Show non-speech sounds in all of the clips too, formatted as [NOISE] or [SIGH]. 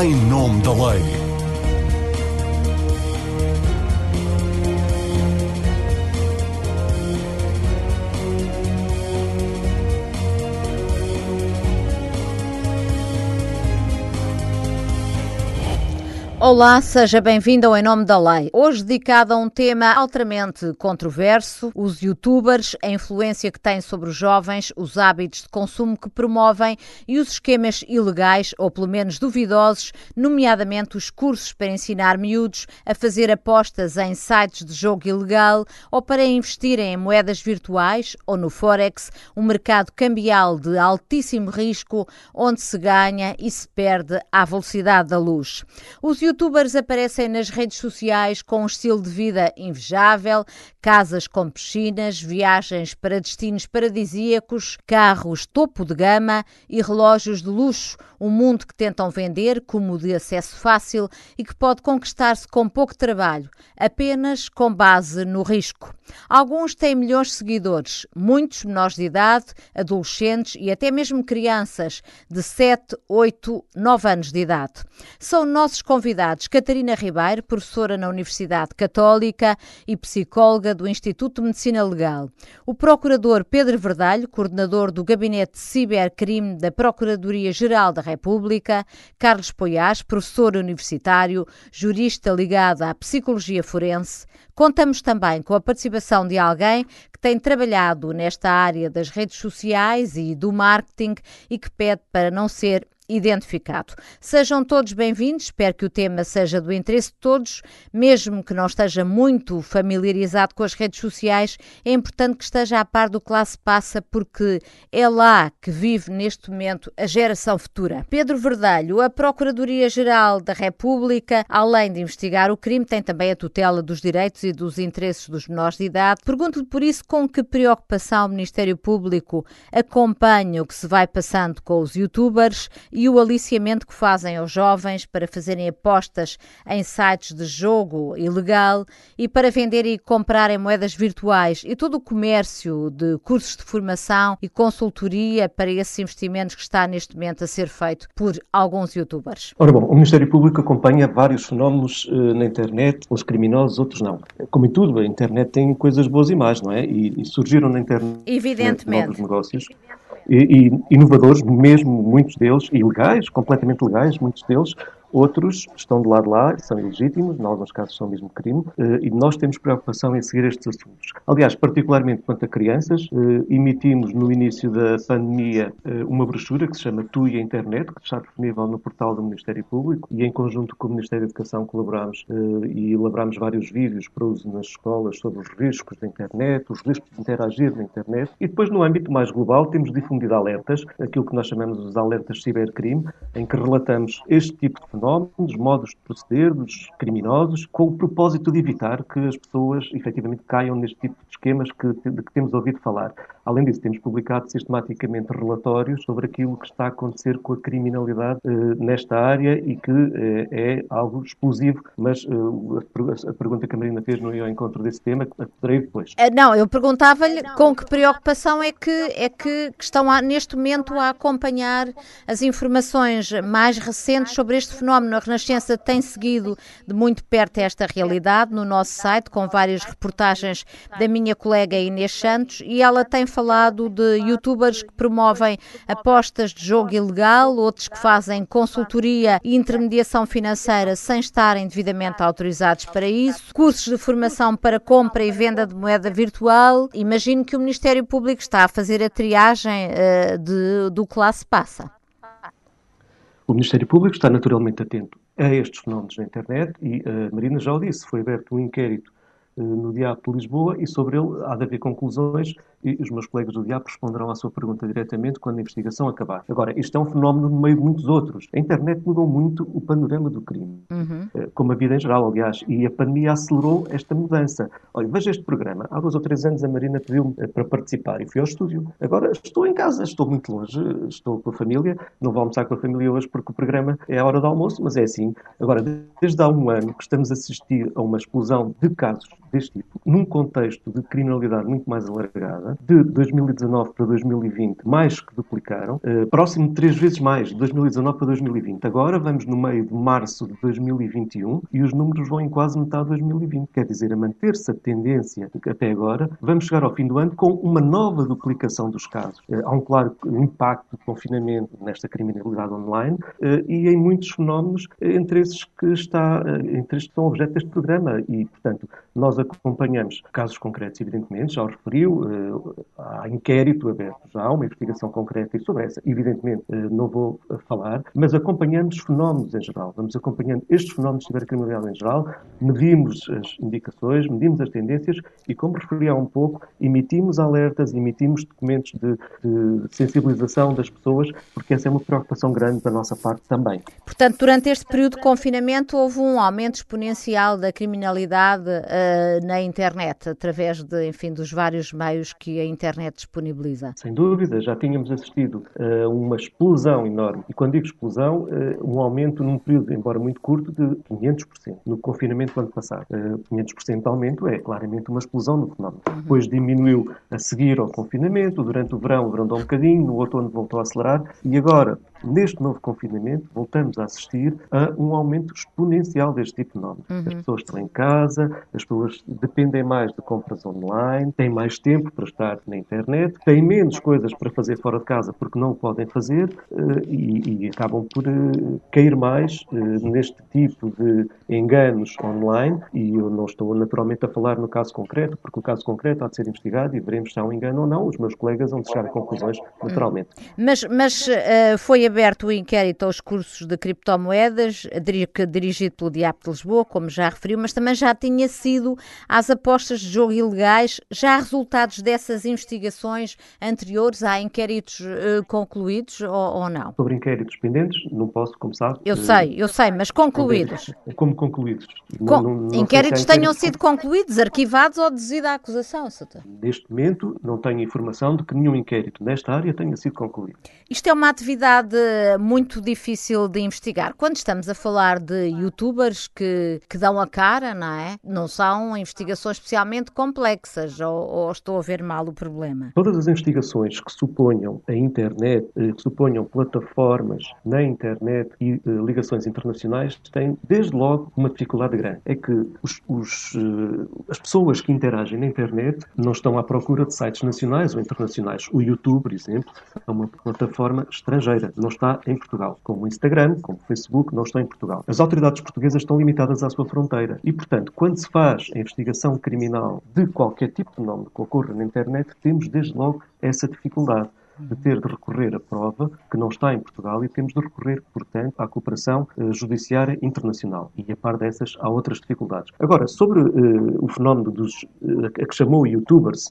em nome da lei. Olá, seja bem-vindo ao Em Nome da Lei. Hoje dedicado a um tema altamente controverso, os youtubers, a influência que têm sobre os jovens, os hábitos de consumo que promovem e os esquemas ilegais, ou pelo menos duvidosos, nomeadamente os cursos para ensinar miúdos a fazer apostas em sites de jogo ilegal ou para investirem em moedas virtuais ou no Forex, um mercado cambial de altíssimo risco onde se ganha e se perde à velocidade da luz. Os youtubers aparecem nas redes sociais com um estilo de vida invejável, casas com piscinas, viagens para destinos paradisíacos, carros topo de gama e relógios de luxo, um mundo que tentam vender como de acesso fácil e que pode conquistar-se com pouco trabalho, apenas com base no risco. Alguns têm milhões de seguidores, muitos menores de idade, adolescentes e até mesmo crianças de 7, 8, 9 anos de idade. São nossos convidados Catarina Ribeiro, professora na Universidade Católica e psicóloga do Instituto de Medicina Legal. O procurador Pedro Verdalho, coordenador do Gabinete de Cibercrime da Procuradoria-Geral da República, Carlos Poiás, professor universitário, jurista ligado à psicologia forense. Contamos também com a participação de alguém que tem trabalhado nesta área das redes sociais e do marketing e que pede para não ser identificado. Sejam todos bem-vindos, espero que o tema seja do interesse de todos, mesmo que não esteja muito familiarizado com as redes sociais, é importante que esteja a par do que lá se passa, porque é lá que vive neste momento a geração futura. Pedro Verdalho, a Procuradoria-Geral da República, além de investigar o crime, tem também a tutela dos direitos e dos interesses dos menores de idade. Pergunto-lhe por isso com que preocupação o Ministério Público acompanha o que se vai passando com os youtubers e o aliciamento que fazem aos jovens para fazerem apostas em sites de jogo ilegal e para venderem e comprarem moedas virtuais e todo o comércio de cursos de formação e consultoria para esses investimentos que está neste momento a ser feito por alguns youtubers? Ora bom, o Ministério Público acompanha vários fenómenos uh, na internet, uns criminosos, outros não. Como em tudo, a internet tem coisas boas e más, não é? E, e surgiram na internet Evidentemente. novos negócios e, e inovadores, mesmo muitos deles, ilegais, completamente legais, muitos deles, Outros estão do lado de lá, são ilegítimos, em alguns casos são mesmo crime, eh, e nós temos preocupação em seguir estes assuntos. Aliás, particularmente quanto a crianças, eh, emitimos no início da pandemia eh, uma brochura que se chama Tu e a Internet, que está disponível no portal do Ministério Público, e em conjunto com o Ministério da Educação colaboramos e elaboramos vários vídeos para uso nas escolas sobre os riscos da internet, os riscos de interagir na internet, e depois no âmbito mais global temos difundido alertas, aquilo que nós chamamos os alertas cibercrime, em que relatamos este tipo de fenómenos, modos de proceder dos criminosos, com o propósito de evitar que as pessoas efetivamente caiam neste tipo de esquemas que, de que temos ouvido falar. Além disso, temos publicado sistematicamente relatórios sobre aquilo que está a acontecer com a criminalidade eh, nesta área e que eh, é algo explosivo, mas eh, a pergunta que a Marina fez não ia ao encontro desse tema, poderei depois. Não, eu perguntava-lhe com que preocupação é que, é que, que estão a, neste momento a acompanhar as informações mais recentes sobre este fenómeno, a Renascença tem seguido de muito perto esta realidade no nosso site, com várias reportagens da minha colega Inês Santos, e ela tem falado de youtubers que promovem apostas de jogo ilegal, outros que fazem consultoria e intermediação financeira sem estarem devidamente autorizados para isso, cursos de formação para compra e venda de moeda virtual. Imagino que o Ministério Público está a fazer a triagem uh, de, do que lá se passa. O Ministério Público está naturalmente atento a estes fenómenos na internet e a Marina já o disse, foi aberto um inquérito eh, no Diabo de Lisboa e sobre ele há de haver conclusões e os meus colegas do Diabo responderão à sua pergunta diretamente quando a investigação acabar. Agora, isto é um fenómeno no meio de muitos outros. A internet mudou muito o panorama do crime, uhum. Eh, como a vida em geral, aliás, e a pandemia acelerou esta mudança. Olha, veja este programa. Há dois ou três anos a Marina pediu-me eh, para participar e fui ao estúdio. Agora estou em casa, estou muito longe, estou com a família, não vou almoçar com a família hoje porque o programa é a hora do almoço, mas é assim. Agora, desde há um ano que estamos a assistir a uma explosão de casos deste tipo, num contexto de criminalidade muito mais alargada, de 2019 para 2020, mais que duplicaram, uh, próximo de três vezes mais, de 2019 para 2020. Agora vamos no meio de março de 2021 e os números vão em quase metade de 2020. Quer dizer, a manter-se a tendência até agora, vamos chegar ao fim do ano com uma nova duplicação dos casos. Uh, há um claro impacto do confinamento nesta criminalidade online uh, e em muitos fenómenos, entre esses que está, entre estes que são objeto deste programa. E, portanto, nós acompanhamos casos concretos, evidentemente, já os referiu, há inquérito aberto, já há uma investigação concreta e sobre essa, evidentemente, não vou falar, mas acompanhamos fenómenos em geral. Vamos acompanhando estes fenómenos de cibercriminalidade em geral, medimos as indicações, medimos as tendências e, como referi há um pouco, emitimos alertas, emitimos documentos de, de sensibilização das pessoas, porque essa é uma preocupação grande da nossa parte também. Portanto, durante este período de confinamento houve um aumento exponencial da criminalidade uh, na internet, através de, enfim, dos vários meios que a internet disponibiliza. Sem dúvida, já tínhamos assistido a uh, uma explosão enorme. E quando digo explosão, uh, um aumento num período, embora muito curto, de 500% no confinamento do ano passado. 500% de aumento é claramente uma explosão no fenómeno. Uhum. Depois diminuiu a seguir ao confinamento, durante o verão abrandou um bocadinho, no outono voltou a acelerar e agora Neste novo confinamento, voltamos a assistir a um aumento exponencial deste tipo de fenómeno. Uhum. As pessoas estão em casa, as pessoas dependem mais de compras online, têm mais tempo para estar na internet, têm menos coisas para fazer fora de casa porque não o podem fazer uh, e, e, acabam por uh, cair mais uh, neste tipo de enganos online. E eu não estou naturalmente a falar no caso concreto, porque o caso concreto há de ser investigado e veremos se há um engano ou não. Os meus colegas vão chegar a conclusões naturalmente. Mas, mas foi a aberto o inquérito aos cursos de criptomoedas, dirigido pelo Diabo de Lisboa, como já referiu, mas também já tinha sido às apostas de jogo ilegais. Já há resultados dessas investigações anteriores? Há inquéritos uh, concluídos ou, ou, não? Sobre inquéritos pendentes, não posso, como sabe. Eu sei, eu sei, mas concluídos. [LAUGHS] Como concluídos? Com, não, não, inquéritos tenham sido concluídos, arquivados ou desida a acusação, Soutor? Neste momento, não tenho informação de que nenhum inquérito nesta área tenha sido concluído. Isto é uma atividade muito difícil de investigar. Quando estamos a falar de youtubers que, que dão a cara, não é? Não são investigações especialmente complexas, ou, ou estou a ver mal o problema? Todas as investigações que suponham a internet, eh, que suponham plataformas na internet e uh, ligações internacionais, têm desde logo uma dificuldade grande. É que os, os, uh, as pessoas que interagem na internet não estão à procura de sites nacionais ou internacionais. O YouTube, por exemplo, é uma plataforma estrangeira, não está em Portugal, como o Instagram, como o Facebook, não estão em Portugal. As autoridades portuguesas estão limitadas à sua fronteira. E, portanto, quando se faz a investigação criminal de qualquer tipo de fenómeno que ocorra na internet, temos desde logo essa dificuldade de ter de recorrer a prova que não está em Portugal e temos de recorrer, portanto, à cooperação uh, judiciária internacional. E a par dessas, há outras dificuldades. Agora, sobre uh, o fenómeno dos, uh, a que chamou youtubers,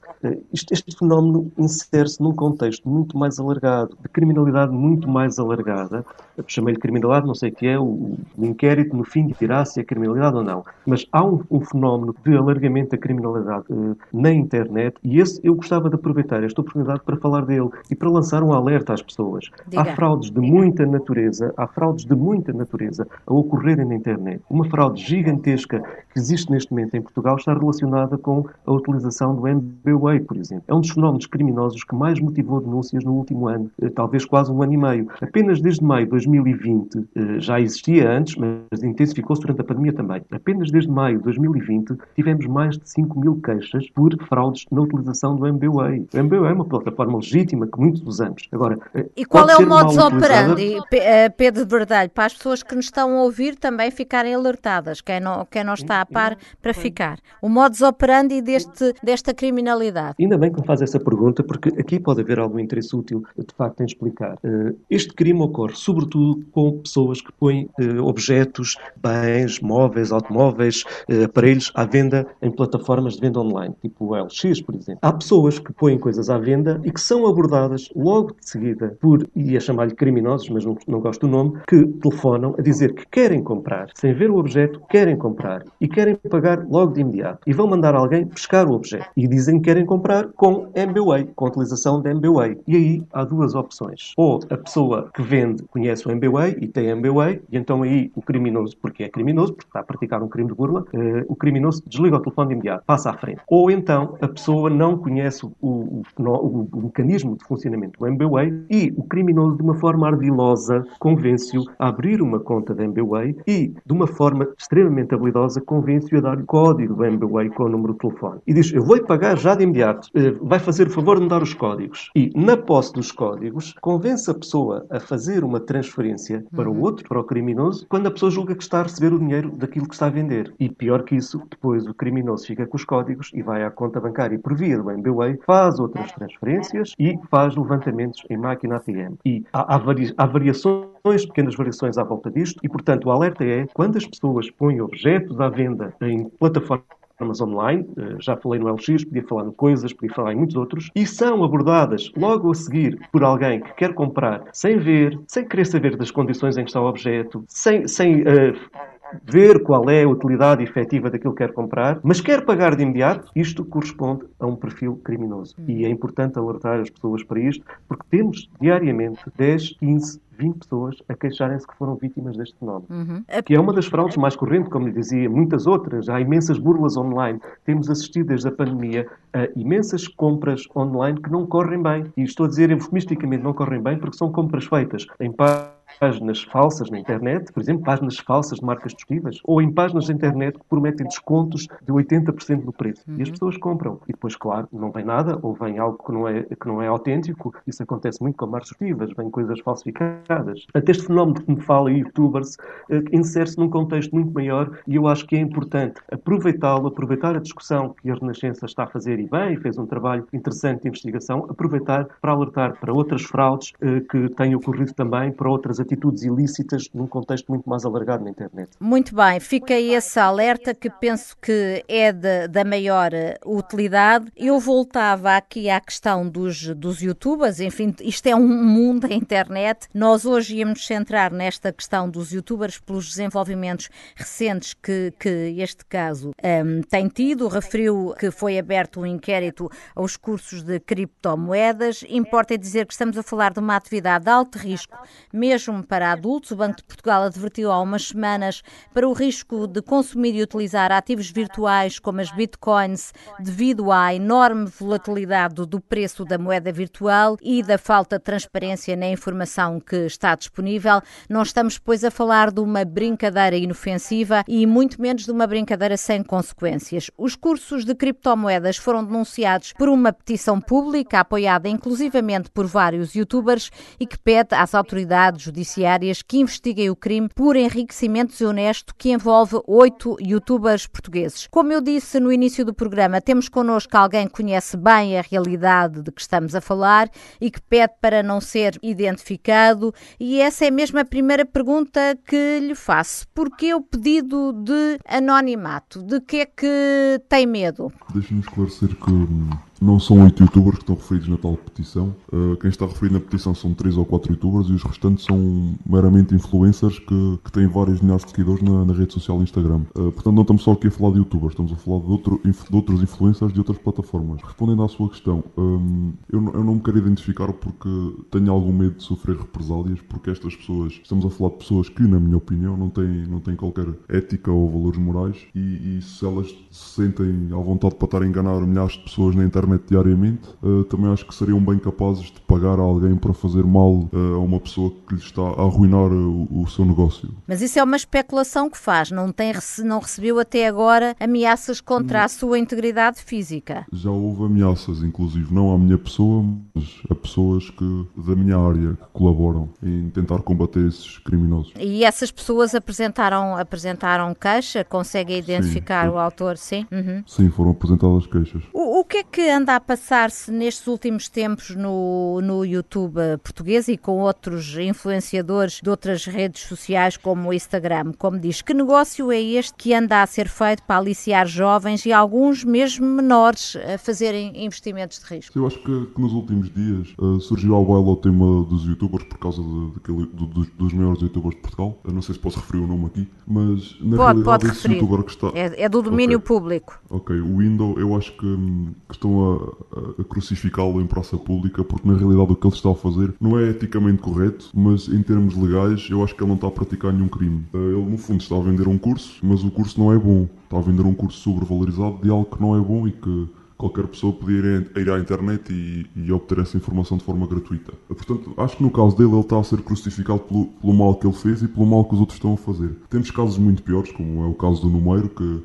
este, este, fenómeno insere-se num contexto muito mais alargado, de criminalidade muito mais alargada. Chamei-lhe criminalidade, não sei o que é, o, o inquérito no fim dirá se é criminalidade ou não. Mas há um, um fenómeno de alargamento da criminalidade na internet e esse eu gostava de aproveitar esta oportunidade para falar dele e para lançar um alerta às pessoas. Diga. Há fraudes de Diga. muita natureza, há fraudes de muita natureza a ocorrerem na internet. Uma fraude gigantesca que existe neste momento em Portugal está relacionada com a utilização do MBWay, por exemplo. É um dos fenómenos criminosos que mais motivou denúncias no último ano, eh, talvez quase um ano e meio. Apenas desde maio de 2020, eh, já existia antes, mas intensificou-se durante a pandemia também. Apenas desde maio de 2020 tivemos mais de 5 mil queixas por fraudes na utilização do MBWay. O MBWay é uma plataforma legítima que muitos anos. Agora, eh, e qual é o modus operandi, eh, Pedro Verdalho, para as pessoas que nos estão a ouvir também ficarem alertadas, quem não, quem não está a par para ficar? O modus operandi deste, desta criminalidade? Ainda bem que me faz essa pergunta, porque aqui pode haver algum interesse útil, de facto, em explicar. Eh, este crime ocorre sobretudo com pessoas que põem objetos, bens, móveis, automóveis, aparelhos à venda em plataformas de venda online, tipo o LX, por exemplo. Há pessoas que põem coisas à venda e que são abordadas logo de seguida por, ia chamar-lhe criminosos, mas não, não gosto do nome, que telefonam a dizer que querem comprar, sem ver o objeto, querem comprar e querem pagar logo de imediato. E vão mandar alguém pescar o objeto. E dizem que querem comprar com MBWay, com a utilização de MBWay. E aí há duas opções. Ou a pessoa que vende conhece o MBWay e tem MBWay, e então aí o criminoso, porque é criminoso, porque está a praticar um crime de burla, uh, o criminoso desliga o telefone de imediato, passa à frente. Ou então a pessoa não conhece o, o, o, o mecanismo de funcionamento do MBWay e o criminoso, de uma forma ardilosa, convence-o a abrir uma conta de MBWay e, de uma forma extremamente habilidosa, convence-o a dar o código do MBWay com o número de telefone. E diz: Eu vou pagar já de imediato, uh, vai fazer o favor de me dar os códigos. E, na posse dos códigos, convence a pessoa a fazer uma transferência para o uhum. outro, para o criminoso, quando a pessoa julga que está a receber o dinheiro daquilo que está a vender. E pior que isso, depois o criminoso fica com os códigos e vai à conta bancária por via do MBWay, faz outras transferências e faz levantamentos em máquina ATM. E há, há, vari há variações pequenas variações à volta disto e, portanto, o alerta é quando as pessoas põem objetos à venda em plataformas online, eh, já falei no LX, podia falar no Coisas, podia falar em muitos outros, e são abordadas logo a seguir por alguém que quer comprar sem ver, sem querer saber das condições em que está o objeto, sem, sem uh, ver qual é a utilidade efetiva daquilo que quer comprar, mas quer pagar de imediato, isto corresponde a um perfil criminoso. E é importante alertar as pessoas para isto, porque temos diariamente 10, 15, 20 pessoas a queixarem-se que foram vítimas deste fenómeno. Uhum. Que é uma das fraudes mais correntes, como lhe dizia, muitas outras. Há imensas burlas online. Temos assistido desde a pandemia a imensas compras online que não correm bem. E estou a dizer eufemisticamente não correm bem porque são compras feitas em páginas falsas na internet, por exemplo, páginas falsas de marcas desportivas, ou em páginas da internet que prometem descontos de 80% do preço. Uhum. E as uhum. pessoas compram. E depois, claro, não vem nada, ou vem algo que não é, que não é autêntico. Isso acontece muito com marcas desportivas, vêm coisas falsificadas. Até este fenómeno que me fala, youtubers, eh, insere-se num contexto muito maior e eu acho que é importante aproveitá-lo, aproveitar a discussão que a Renascença está a fazer e bem, fez um trabalho interessante de investigação, aproveitar para alertar para outras fraudes eh, que têm ocorrido também, para outras atitudes ilícitas num contexto muito mais alargado na internet. Muito bem, fica esse alerta que penso que é de, da maior eh, utilidade. Eu voltava aqui à questão dos, dos youtubers, enfim, isto é um mundo da internet. Nós hoje íamos centrar nesta questão dos youtubers pelos desenvolvimentos recentes que, que este caso um, tem tido. Referiu que foi aberto um inquérito aos cursos de criptomoedas. Importa dizer que estamos a falar de uma atividade de alto risco, mesmo para adultos. O Banco de Portugal advertiu há umas semanas para o risco de consumir e utilizar ativos virtuais como as bitcoins devido à enorme volatilidade do preço da moeda virtual e da falta de transparência na informação que está disponível. Não estamos, pois, a falar de uma brincadeira inofensiva e muito menos de uma brincadeira sem consequências. Os cursos de criptomoedas foram denunciados por uma petição pública apoiada inclusivamente por vários youtubers e que pede às autoridades judiciárias que investiguem o crime por enriquecimento desonesto que envolve oito youtubers portugueses. Como eu disse no início do programa, temos connosco alguém que conhece bem a realidade de que estamos a falar e que pede para não ser identificado. E essa é mesmo a primeira pergunta que lhe faço. Porquê o pedido de anonimato? De que é que tem medo? Deixe-me esclarecer que não são oito youtubers que estão referidos na tal petição. Uh, quem está referido na petição são três ou quatro youtubers e os restantes são meramente influencers que, que têm vários milhares de seguidores na, na rede social Instagram. Uh, portanto, não estamos só aqui a falar de youtubers, estamos a falar de, outro, de outros influencers de outras plataformas. Respondendo à sua questão, um, eu, eu, não me quero identificar porque tenho algum medo de sofrer represálias, porque estas pessoas, estamos a falar de pessoas que, na minha opinião, não têm, não têm qualquer ética ou valores morais e, e se elas se sentem à vontade para estar a enganar milhares de pessoas na internet internet diariamente, uh, também acho que seriam bem capazes de pagar a alguém para fazer mal uh, a uma pessoa que lhe está a arruinar o, o, seu negócio. Mas isso é uma especulação que faz, não, tem, não recebeu até agora ameaças contra não. a sua integridade física? Já houve ameaças, inclusive, não à minha pessoa, mas a pessoas que, da minha área que colaboram em tentar combater esses criminosos. E essas pessoas apresentaram, apresentaram queixa? Conseguem identificar sim, o autor? Sim? Uhum. Sim, foram apresentadas queixas. O, o que é que anda a passar-se nestes últimos tempos no, no YouTube português e com outros influenciadores de outras redes sociais como o Instagram? Como diz, que negócio é este que anda a ser feito para aliciar jovens e alguns mesmo menores a fazerem investimentos de risco? Eu acho que, que nos últimos dias uh, surgiu ao baile o tema dos youtubers por causa de, de, de, dos, dos maiores youtubers de Portugal. Eu não sei se posso referir o nome aqui, mas na pode, realidade pode esse referir. youtuber que está. É, é do domínio Ok. público. Ok, o Window eu acho que, hum, que estão a, a crucificá-lo em praça pública porque na realidade o que ele está a fazer não é eticamente correto, mas em termos legais eu acho que ele não está a praticar nenhum crime. Uh, Ele no fundo está a vender um curso, mas o curso não é bom. Está a vender um curso sobrevalorizado de algo que não é bom e que qualquer pessoa podia ir, à internet e, e obter essa informação de forma gratuita. Portanto, acho que no caso dele ele está a ser crucificado pelo, pelo mal que ele fez e pelo mal que os outros estão a fazer. Temos casos muito piores, como é o caso do Numeiro, que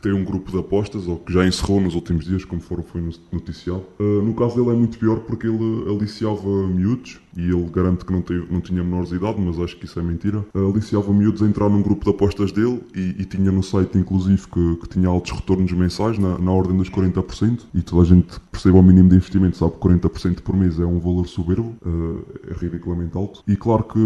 que tem um grupo de apostas, ou que já encerrou nos últimos dias, como foram, foi noticiado. Uh, no caso dele é muito pior porque ele aliciava miúdos, e ele garante que não, teve, não tinha menores de idade, mas acho que isso é mentira. Uh, aliciava miúdos a entrar num grupo de apostas dele, e, e tinha no site, inclusive, que, que tinha altos retornos mensais, na, na ordem dos 40%, e toda a gente percebe ao mínimo de investimento, sabe que 40% por mês é um valor soberbo, uh, é ridiculamente alto. E claro que,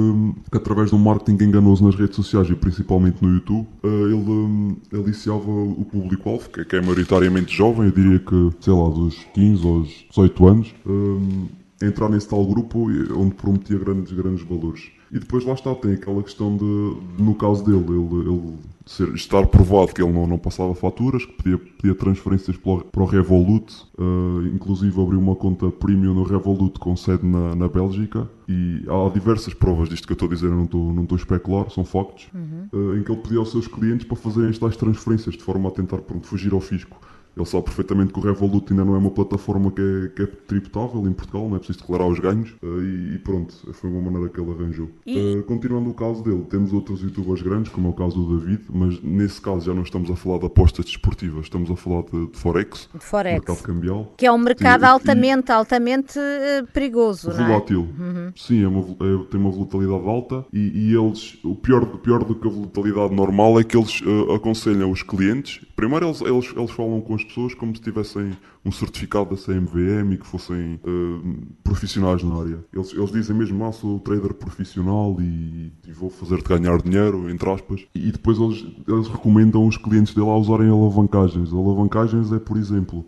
que, através de um marketing enganoso nas redes sociais, e principalmente no YouTube, ele um, aliciava o público-alvo, que, que, é maioritariamente jovem, eu diria que, sei lá, dos 15 aos 18 anos, um, entrar nesse tal grupo onde prometia grandes, grandes valores. E depois lá está, tem aquela questão de, no caso dele, ele, ele ser, estar provado que ele não, não passava faturas, que pedia, pedia transferências para o, para o Revolut, uh, inclusive abriu uma conta premium no Revolut com sede na, na Bélgica, e há diversas provas disto que eu estou a dizer, eu não estou, não estou a especular, são factos, uhum. uh, em que ele pedia aos seus clientes para fazerem estas transferências de forma a tentar pronto, fugir ao fisco. Ele sabe perfeitamente que o Revolut ainda não é uma plataforma que é, que é tributável em Portugal, não é preciso declarar os ganhos uh, e, e, pronto, foi uma maneira que ele arranjou. E... Uh, continuando o caso dele, temos outros youtubers grandes, como é o caso do David, mas nesse caso já não estamos a falar de apostas desportivas, estamos a falar de, de Forex, de Forex. mercado cambial. Que é um mercado Sim, altamente, e... altamente uh, perigoso, volátil. não é? Uhum. Sim, é uma, é, tem uma volatilidade alta e, e, eles, o pior, pior do que a volatilidade normal é que eles aconselham os clientes, primeiro eles, eles, eles falam com as pessoas como se tivessem um certificado da CMVM e que fossem uh, profissionais na área. Eles, eles dizem mesmo, ah, sou trader profissional e, e vou fazer-te ganhar dinheiro, entre aspas. E, depois eles, eles, recomendam os clientes dele a usarem alavancagens. Alavancagens é, por exemplo,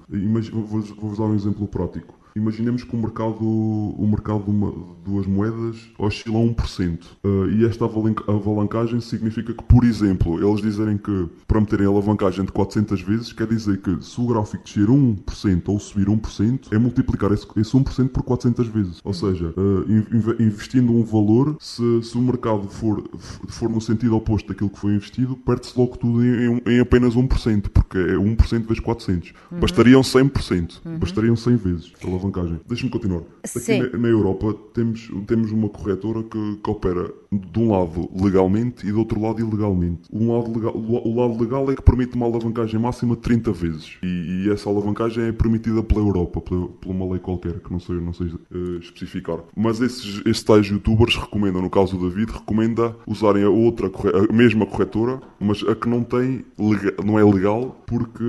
vou-vos vou dar um exemplo prático. Imaginemos que o mercado, o mercado de, uma, de duas moedas oscila a 1%. Uh, e esta alavancagem significa que, por exemplo, eles dizerem que para meterem a alavancagem de 400 vezes, quer dizer que se o gráfico descer 1% ou subir 1%, é multiplicar esse, esse 1% por 400 vezes. Ou seja, uh, investindo um valor, se, se o mercado for, for no sentido oposto daquilo que foi investido, perde-se logo tudo em, em, apenas 1%, porque é 1% vezes 400. Uhum. Bastariam 100%. Uhum. Bastariam 100 vezes alavancagem. Deixa-me continuar. Aqui na, na, Europa temos, temos uma corretora que, que, opera de um lado legalmente e do outro lado ilegalmente. Um lado legal, o lado legal é que permite uma alavancagem máxima de 30 vezes. E, e essa alavancagem é permitida pela Europa, pela, por uma lei qualquer, que não sei, não sei uh, especificar. Mas esses, esses tais youtubers recomendam, no caso do David, recomenda usarem a outra, a mesma corretora, mas a que não tem, não é legal, porque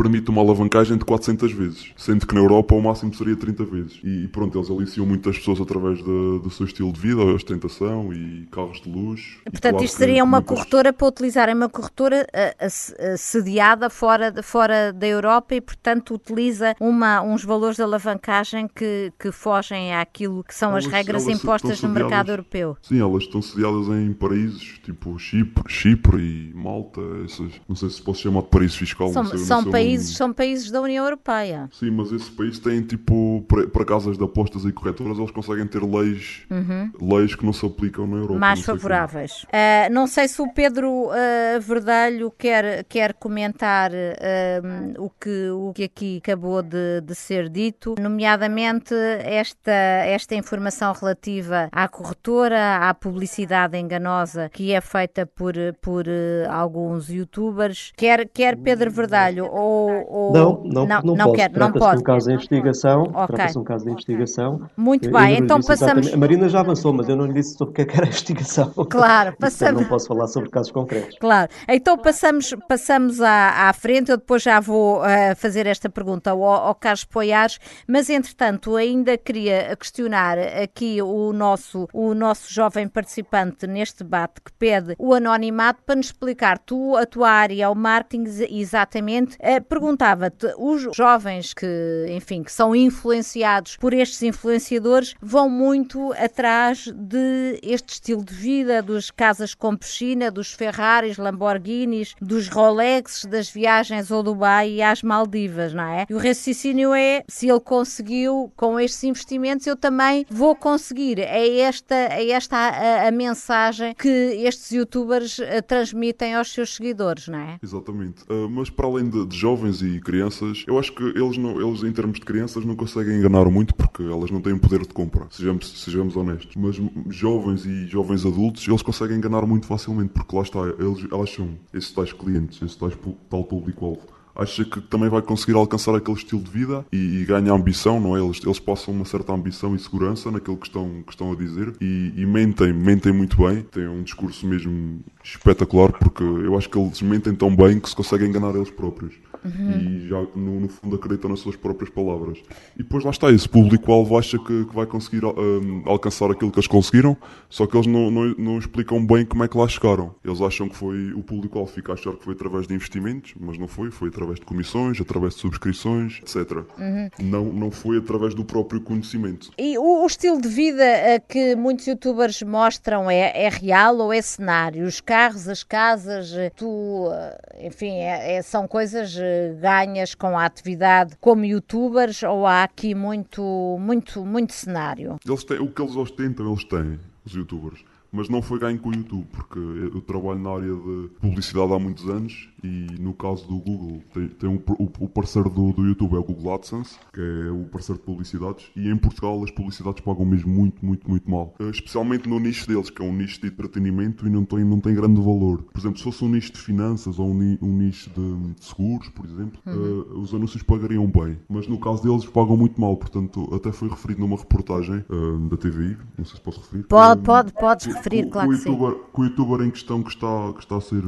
permite uma alavancagem de 400 vezes. Sendo que na Europa o máximo seria 30 vezes. E pronto, eles aliciam muitas pessoas através de, do seu estilo de vida, a ostentação e carros de luxo. Portanto, claro isto seria uma muitas... corretora para utilizarem uma corretora uh, uh, sediada fora, de, fora da Europa e, portanto, utiliza uma, uns valores de alavancagem que, que fogem àquilo que são elas, as regras impostas no mercado europeu. Sim, elas estão sediadas em paraísos tipo Chipre, Chipre e Malta. Essas, não sei se posso chamar de paraíso fiscal. São, sei, são países, um... são países da União Europeia. Sim, mas esse país tem tipo para, para casas de apostas e corretoras, eles conseguem ter leis, uhum. leis que não se aplicam na Europa. Mais favoráveis. Uh, não sei se o Pedro uh, Verdalho quer, quer comentar uh, o, que, o que aqui acabou de, de ser dito, nomeadamente esta, esta informação relativa à corretora, à publicidade enganosa que é feita por, por alguns youtubers. Quer, quer Pedro Verdalho ou. ou... Não, não, não, não, não quer, não pode. Um caso de investigação investigação. Okay. Trata-se de um caso de investigação. Muito bem, então passamos. A Marina já avançou, mas eu não lhe disse sobre o que, é que era a investigação. Claro, [LAUGHS] passamos. não posso falar sobre casos concretos. Claro, então passamos, passamos à, à frente. Eu depois já vou uh, fazer esta pergunta ao, ao Carlos Poiares, mas entretanto ainda queria questionar aqui o nosso, o nosso jovem participante neste debate que pede o anonimato para nos explicar tu, a tua área, o marketing, exatamente. Uh, Perguntava-te, os jovens que, enfim, que são influenciados por estes influenciadores vão muito atrás de este estilo de vida, dos casas com piscina, dos Ferraris, Lamborghinis, dos Rolexes, das viagens ao Dubai e às Maldivas, não é? E o raciocínio é, se ele conseguiu com estes investimentos, eu também vou conseguir. É esta, é esta a, a mensagem que estes youtubers uh, transmitem aos seus seguidores, não é? Exatamente. Uh, mas para além de, de, jovens e crianças, eu acho que eles, não, eles, em termos de crianças, não conseguem enganar muito porque elas não têm poder de compra, sejamos, sejamos honestos. Mas jovens e jovens adultos, eles conseguem enganar muito facilmente porque lá está, eles, elas são esses tais clientes, esse tais, tal público-alvo acha que também vai conseguir alcançar aquele estilo de vida e, e ganha ambição, não é? Eles, eles passam uma certa ambição e segurança naquilo que estão, que estão a dizer e, e mentem, mentem muito bem. Têm um discurso mesmo espetacular porque eu acho que eles mentem tão bem que se conseguem enganar eles próprios. Uhum. E já, no, no, fundo, acreditam nas suas próprias palavras. E depois lá está, esse público-alvo acha que, que, vai conseguir um, alcançar aquilo que eles conseguiram, só que eles não, não, não, explicam bem como é que lá chegaram. Eles acham que foi o público-alvo, fica a achar que foi através de investimentos, mas não foi, foi através de comissões, através de subscrições, etc. Uhum. Não, não foi através do próprio conhecimento. E o, o estilo de vida eh, que muitos youtubers mostram é, é real ou é cenário? Os carros, as casas, eh, tu, eh, enfim, é, é, são coisas ganhas com a atividade como youtubers ou há aqui muito, muito, muito cenário? Eles têm, o que eles ostentam, eles têm, os youtubers mas não foi ganho com o YouTube, porque eu trabalho na área de publicidade há muitos anos e no caso do Google, tem, tem um, o, o, parceiro do, do YouTube é o Google AdSense, que é o parceiro de publicidades, e em Portugal as publicidades pagam mesmo muito, muito, muito mal. Uh, especialmente no nicho deles, que é um nicho de entretenimento e não tem, não tem grande valor. Por exemplo, se fosse um nicho de finanças ou um, um nicho de, de, seguros, por exemplo, uhum. uh, os anúncios pagariam bem. Mas no caso deles pagam muito mal, portanto, até foi referido numa reportagem uh, da TVI, não sei se posso referir. Pode, pode, podes referir, claro que sim. Com o youtuber em questão que está, que está, a, ser,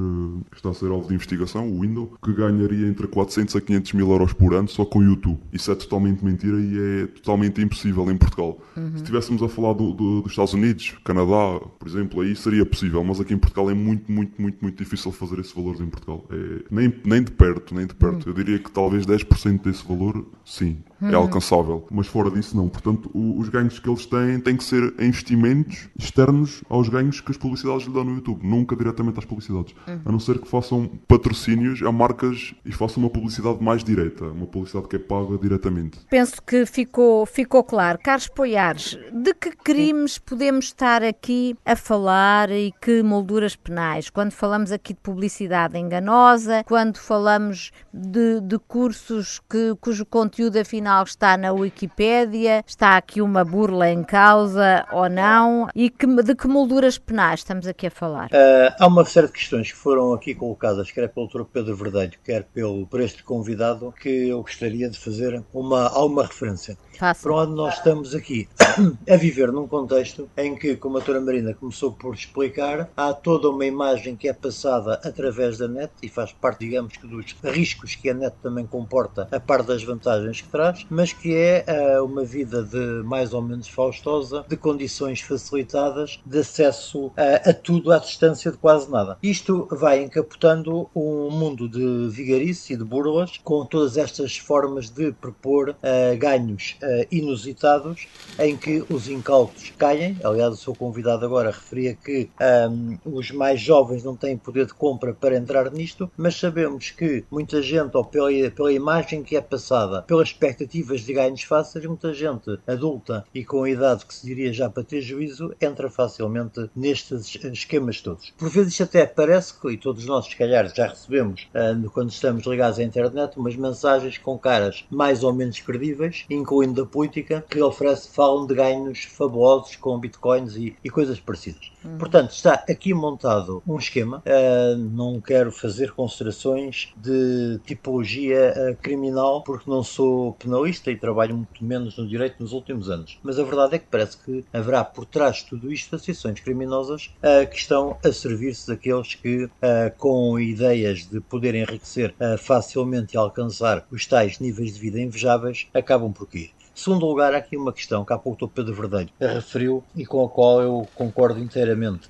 que está a ser alvo de investigação o Windows, que ganharia entre 400 a 500 mil euros por ano só com o YouTube. Isso é totalmente mentira e é totalmente impossível em Portugal. Uhum. Se estivéssemos a falar do, do, dos Estados Unidos, Canadá, por exemplo, aí seria possível, mas aqui em Portugal é muito, muito, muito, muito difícil fazer esse valor em Portugal. É, nem, nem de perto, nem de perto. Uhum. Eu diria que talvez 10% desse valor, sim, é uhum. alcançável. Mas fora disso, não. Portanto, o, os ganhos que eles têm têm que ser investimentos externos aos ganhos que as publicidades lhe dão no YouTube, nunca diretamente às publicidades. Uhum. A não ser que façam patrocínios a marcas e façam uma publicidade mais direta, uma publicidade que é paga diretamente. Penso que ficou, ficou claro. Carlos Poiares, de que crimes podemos estar aqui a falar e que molduras penais? Quando falamos aqui de publicidade enganosa, quando falamos de, de cursos que, cujo conteúdo afinal está na Wikipédia, está aqui uma burla em causa ou não, e que, de que molduras penais estamos aqui a falar? Uh, há uma série de questões que foram aqui colocadas, quer pelo Dr. Pedro Verdelho, quer pelo, por este convidado, que eu gostaria de fazer uma, alguma referência. Fácil. Para onde nós estamos aqui [CLEARS THROAT] a viver num contexto em que, como a doutora Marina começou por explicar, há toda uma imagem que é passada através da net e faz parte, digamos que, dos riscos que a net também comporta, a par das vantagens que traz, mas que é uh, uma vida de mais ou menos faustosa, de condições facilitadas, de acesso uh, a tudo à distância de quase nada. Isto vai encapotando um mundo de vigarice e de burlas, com todas estas formas de propor uh, ganhos inusitados, em que os incautos caem. Aliás, o seu convidado agora referia que um, os mais jovens não têm poder de compra para entrar nisto, mas sabemos que muita gente, ou pela, pela imagem que é passada, pela expectativa expectativas de ganhos fáceis, muita gente adulta e com a idade que se diria já para ter juízo entra facilmente nestes esquemas todos. por vezes até parece que, e todos nós se calhar já recebemos, uh, quando estamos ligados à internet, umas mensagens com caras mais ou menos credíveis, incluindo da política, que oferece, falam de ganhos fabulosos com bitcoins e, e coisas parecidas. Uhum. Portanto, está aqui montado um esquema. Uh, não quero fazer considerações de tipologia uh, criminal, porque não sou penalista e trabalho muito menos no direito nos últimos anos. Mas a verdade é que parece que haverá por trás de tudo isto associações criminosas uh, que estão a servir-se daqueles que, com ideias de poder enriquecer facilmente e alcançar os tais níveis de vida invejáveis, acabam por quê? Segundo lugar, há aqui uma questão que há pouco o Pedro Verdelho referiu e com a qual eu concordo inteiramente.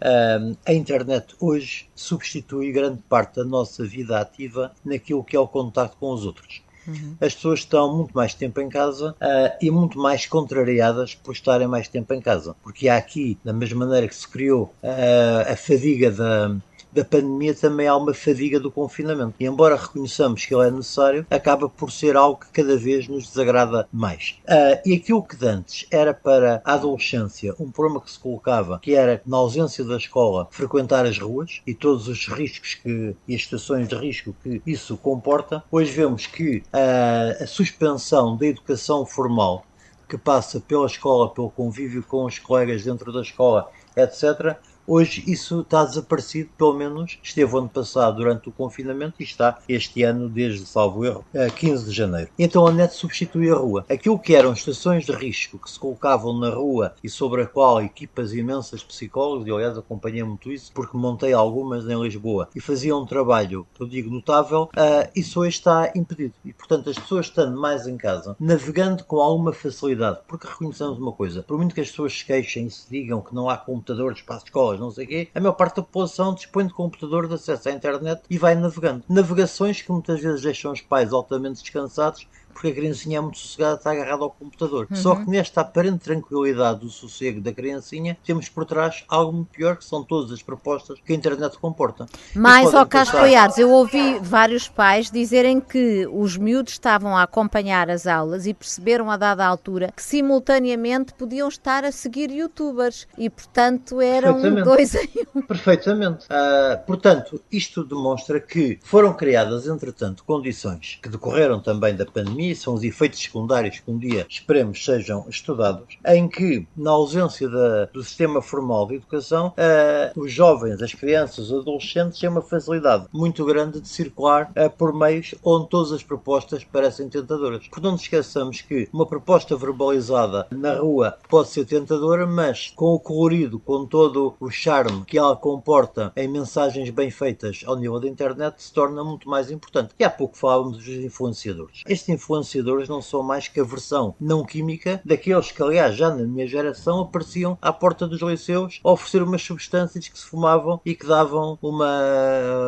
a internet hoje substitui grande parte da nossa vida ativa naquilo que é o contato com os outros. Uhum. As pessoas estão muito mais tempo em casa uh, e muito mais contrariadas por estarem mais tempo em casa. Porque há aqui, da mesma maneira que se criou uh, a fadiga da, da pandemia também há uma fadiga do confinamento. E embora reconheçamos que ele é necessário, acaba por ser algo que cada vez nos desagrada mais. Uh, e aquilo que antes era para a adolescência um problema que se colocava, que era na ausência da escola frequentar as ruas e todos os riscos que, e as situações de risco que isso comporta, hoje vemos que uh, a suspensão da educação formal que passa pela escola, pelo convívio com os colegas dentro da escola, etc., Hoje isso está desaparecido, pelo menos esteve ano passado durante o confinamento e está este ano, desde, salvo erro, 15 de janeiro. Então a net substitui a rua. Aquilo que eram estações de risco que se colocavam na rua e sobre a qual equipas imensas de psicólogos, e aliás acompanhei muito isso, porque montei algumas em Lisboa e faziam um trabalho, eu digo, notável, isso hoje está impedido. E portanto as pessoas estando mais em casa, navegando com alguma facilidade, porque reconhecemos uma coisa, por muito que as pessoas se queixem e se digam que não há computadores para as não sei o quê, a maior parte da população dispõe de computador de acesso à internet e vai navegando. Navegações que muitas vezes deixam os pais altamente descansados porque a criancinha é muito sossegada, está agarrada ao computador. Uhum. Só que nesta aparente tranquilidade do sossego da criancinha, temos por trás algo muito pior, que são todas as propostas que a internet comporta. Mais ao caso Poiares, eu ouvi vários pais dizerem que os miúdos estavam a acompanhar as aulas e perceberam a dada altura que simultaneamente podiam estar a seguir youtubers e portanto eram dois em um. Perfeitamente. Uh, portanto, isto demonstra que foram criadas, entretanto, condições que decorreram também da pandemia são os efeitos secundários que um dia esperemos sejam estudados, em que, na ausência da, do sistema formal de educação, uh, os jovens, as crianças, os adolescentes têm uma facilidade muito grande de circular uh, por meios onde todas as propostas parecem tentadoras. Porque não nos esqueçamos que uma proposta verbalizada na rua pode ser tentadora, mas com o colorido, com todo o charme que ela comporta em mensagens bem feitas ao nível da internet, se torna muito mais importante. E há pouco falávamos dos influenciadores. Influenciadores influenciadores não são mais que a versão não química daqueles que, aliás, já na minha geração apareciam à porta dos liceus a oferecer umas substâncias que se fumavam e que davam uma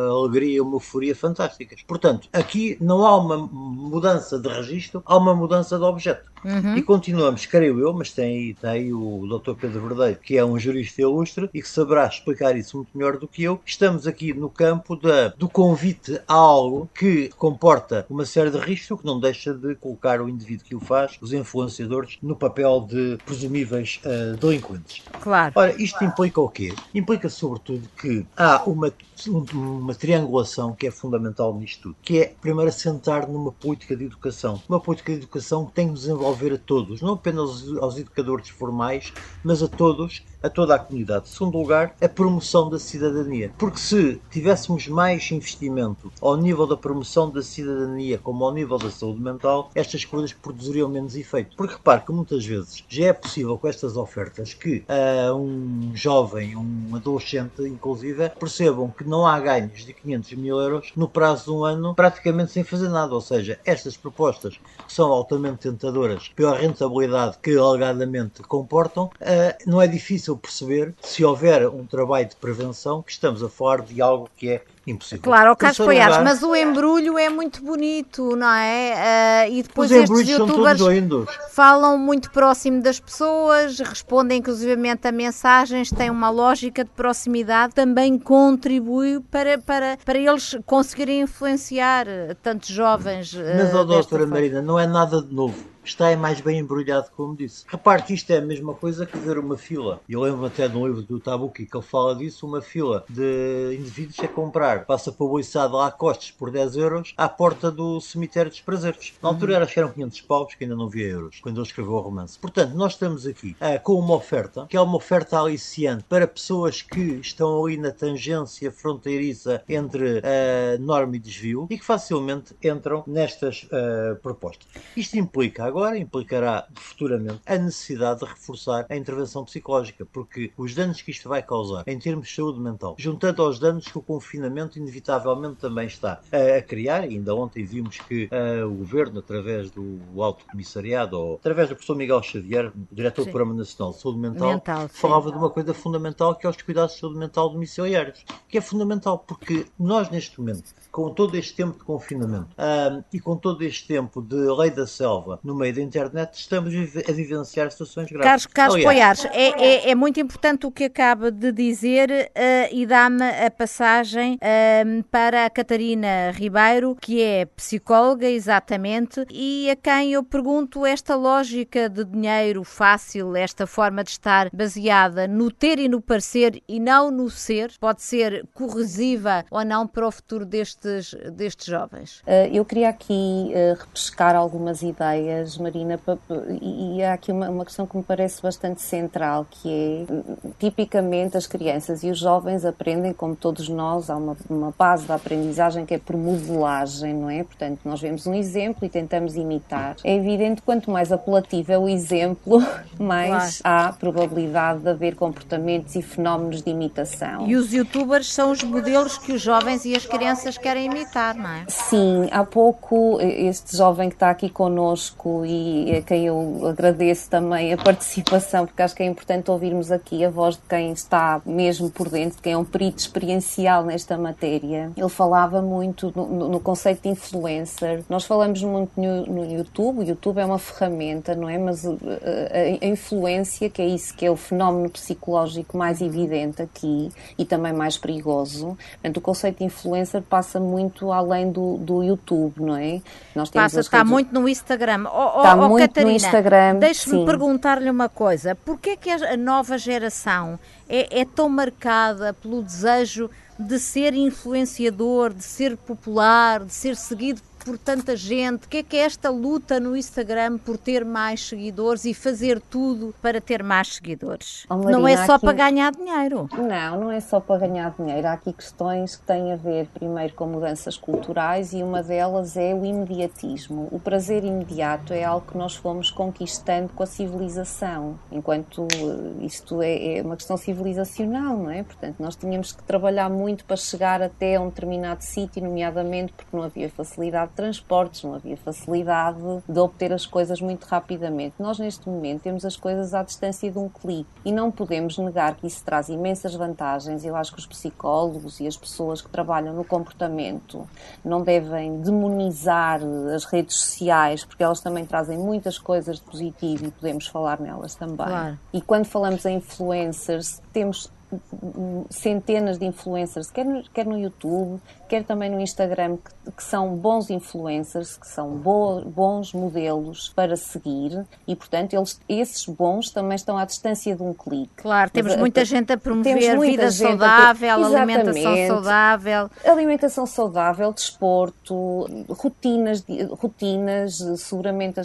alegria, uma euforia fantásticas. Portanto, aqui não há uma mudança de registro, há uma mudança de objeto. Uhum. E continuamos, creio eu, mas tem aí, tem aí o Dr. Pedro Verdeiro, que é um jurista ilustre e que saberá explicar isso muito melhor do que eu. Estamos aqui no campo da, do convite a algo que comporta uma série de riscos que não deixa de colocar o indivíduo que o faz, os influenciadores, no papel de presumíveis uh, delinquentes. Claro. Ora, isto implica o quê? Implica, sobretudo, que há uma uma triangulação que é fundamental nisto tudo, que é primeiro assentar numa política de educação, uma política de educação que tem que desenvolver a todos, não apenas aos educadores formais, mas a todos, a toda a comunidade. Segundo lugar, a promoção da cidadania, porque se tivéssemos mais investimento ao nível da promoção da cidadania como ao nível da saúde mental, estas coisas produziriam menos efeito. Porque repare que muitas vezes já é possível com estas ofertas que uh, um jovem, um adolescente, inclusive, percebam que não há ganhos de 500 mil euros no prazo de um ano praticamente sem fazer nada. Ou seja, estas propostas que são altamente tentadoras pela rentabilidade que alegadamente comportam, eh, não é difícil perceber se houver um trabalho de prevenção que estamos a falar de algo que é impossível. Claro, o Carlos Poiares, mas o embrulho é muito bonito, não é? Uh, e depois Os estes youtubers falam muito próximo das pessoas, respondem inclusivamente a mensagens, têm uma lógica de proximidade, também contribui para, para, para eles conseguirem influenciar tantos jovens. Mas, uh, doutora Marina, não é nada de novo está é mais bem embrulhado, como disse. Repare que isto é a mesma coisa que ver uma fila. Eu lembro até de um livro do Tabuki que ele fala disso, uma fila de indivíduos a comprar, passa para o boiçado lá a costas por 10 euros, à porta do cemitério dos prazeres. Na altura era, eram 500 paus, que ainda não via euros, quando ele escreveu o romance. Portanto, nós estamos aqui uh, com uma oferta, que é uma oferta aliciante para pessoas que estão ali na tangência fronteiriça entre uh, norma e desvio e que facilmente entram nestas uh, propostas. Isto implica agora implicará futuramente a necessidade de reforçar a intervenção psicológica, porque os danos que isto vai causar em termos de saúde mental, juntando aos danos que o confinamento inevitavelmente também está a, criar, ainda ontem vimos que uh, o governo, através do Alto Comissariado, ou através do professor Miguel Xavier, diretor sim. do Programa Nacional de Saúde Mental, mental falava de uma coisa fundamental que é os cuidados de saúde mental domiciliários, que é fundamental porque nós neste momento com todo este tempo de confinamento um, e com todo este tempo de lei da selva no meio da internet, estamos a vivenciar situações graves. Carlos, Carlos Poiares, é, é, é, muito importante o que acaba de dizer uh, e dá-me a passagem uh, para a Catarina Ribeiro, que é psicóloga, exatamente, e a quem eu pergunto esta lógica de dinheiro fácil, esta forma de estar baseada no ter e no parecer e não no ser, pode ser corrosiva ou não para o futuro deste destes, destes jovens? Uh, eu queria aqui uh, repescar algumas ideias, Marina, e, há aqui uma, uma, questão que me parece bastante central, que é, tipicamente, as crianças e os jovens aprendem, como todos nós, há uma, uma base da aprendizagem que é por modelagem, não é? Portanto, nós vemos um exemplo e tentamos imitar. É evidente, quanto mais apelativo é o exemplo, [LAUGHS] mais claro. há probabilidade de haver comportamentos e fenómenos de imitação. E os youtubers são os modelos que os jovens e as crianças querem imitar, não é? Sim, há pouco este jovem que está aqui conosco e a quem eu agradeço também a participação, porque acho que é importante ouvirmos aqui a voz de quem está mesmo por dentro, de quem é um perito experiencial nesta matéria. Ele falava muito no, no conceito de influencer. Nós falamos muito no, no, YouTube, o YouTube é uma ferramenta, não é? Mas uh, a, a influência, que é isso que é o fenómeno psicológico mais evidente aqui e também mais perigoso. Portanto, o conceito de influencer passa muito além do, do YouTube, não é? Nós temos Passa, está muito no Instagram. Oh, está oh, muito Catarina, no Instagram. Deixe-me perguntar-lhe uma coisa. Porquê é que a nova geração é, é tão marcada pelo desejo de ser influenciador, de ser popular, de ser seguido por tanta gente? O que é que é esta luta no Instagram por ter mais seguidores e fazer tudo para ter mais seguidores? Oh, Marina, não é só aqui... para ganhar dinheiro. Não, não é só para ganhar dinheiro. Há aqui questões que têm a ver, primeiro, com mudanças culturais e uma delas é o imediatismo. O prazer imediato é algo que nós fomos conquistando com a civilização, enquanto eh, isto é, é uma questão civilizacional, não é? Portanto, nós tínhamos que trabalhar muito para chegar até um determinado sítio, nomeadamente porque não havia facilidade transportes, não havia facilidade de obter as coisas muito rapidamente. Nós, neste momento, temos as coisas à distância de um clique e não podemos negar que isso traz imensas vantagens. Eu acho que os psicólogos e as pessoas que trabalham no comportamento não devem demonizar as redes sociais, porque elas também trazem muitas coisas de positivo e podemos falar nelas também. Claro. E quando falamos em influencers, temos centenas de influencers, quer no, quer no YouTube, quer também no Instagram, que, que são bons influencers, que são bo, bons modelos para seguir e, portanto, eles, esses bons também estão à distância de um clique. Claro, temos Mas, muita a, gente a promover vida saudável, a, alimentação saudável. Alimentação saudável, desporto, rotinas, rotinas seguramente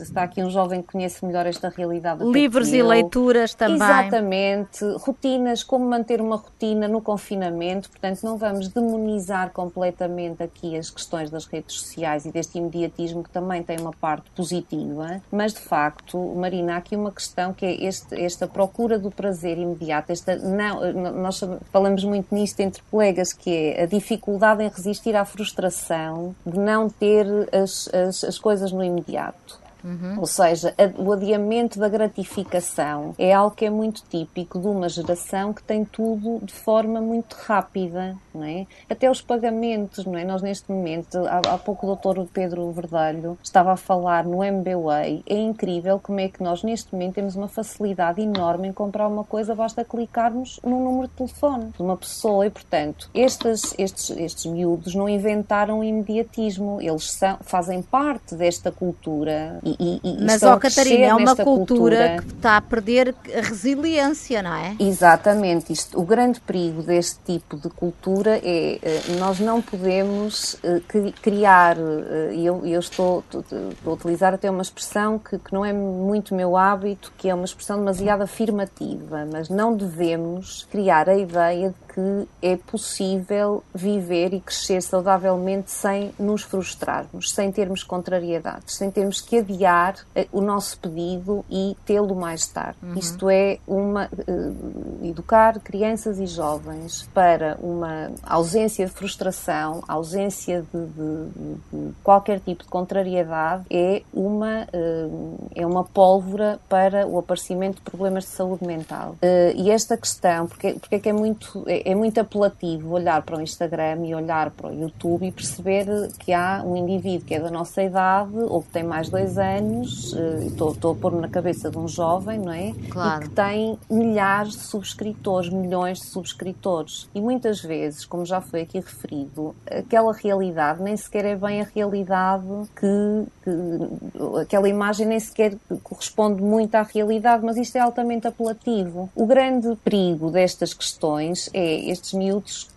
está aqui um jovem que conhece melhor esta realidade. Livros e leituras também. Exatamente, rotinas, como manter uma rotina no confinamento, portanto, não vamos demonizar completamente aqui as questões das redes sociais e deste imediatismo que também tem uma parte positiva, mas de facto, Marina, há aqui uma questão que é este, esta procura do prazer imediato, esta, não, nós falamos muito nisto entre colegas, que é a dificuldade em resistir à frustração de não ter as, as, as coisas no imediato. Uhum. Ou seja, o adiamento da gratificação é algo que é muito típico de uma geração que tem tudo de forma muito rápida, não é? Até os pagamentos, não é? Nós neste momento, há, há pouco o doutor Pedro Verdalho estava a falar no MBWay, é incrível como é que nós neste momento temos uma facilidade enorme em comprar uma coisa, basta clicarmos no número de telefone de uma pessoa e, portanto, estes, estes, estes miúdos não inventaram imediatismo, eles são, fazem parte desta cultura e e, e Mas, ó Catarina, é uma cultura, cultura, que está a perder a resiliência, não é? Exatamente. Isto, o grande perigo deste tipo de cultura é eh, nós não podemos eh, criar, eh, e eu, eu estou, estou, a utilizar até uma expressão que, que não é muito meu hábito, que é uma expressão demasiado afirmativa, mas não devemos criar a ideia de que é possível viver e crescer saudavelmente sem nos frustrarmos, sem termos contrariedades, sem termos que adiar eh, o nosso pedido e tê-lo mais tarde. Uhum. Isto é uma uh, educar crianças e jovens para uma ausência de frustração, ausência de, de, de qualquer tipo de contrariedade é uma uh, é uma pólvora para o aparecimento de problemas de saúde mental. Uh, e esta questão, porque, porque é que é muito é, é, muito apelativo olhar para o Instagram e olhar para o YouTube e perceber que há um indivíduo que é da nossa idade ou que tem mais dois anos, estou, estou a pôr-me na cabeça de um jovem, não é? Claro. E que tem milhares de subscritores, milhões de subscritores. E muitas vezes, como já foi aqui referido, aquela realidade nem sequer é bem a realidade que, que aquela imagem nem sequer corresponde muito à realidade, mas isto é altamente apelativo. O grande perigo destas questões é estes miúdos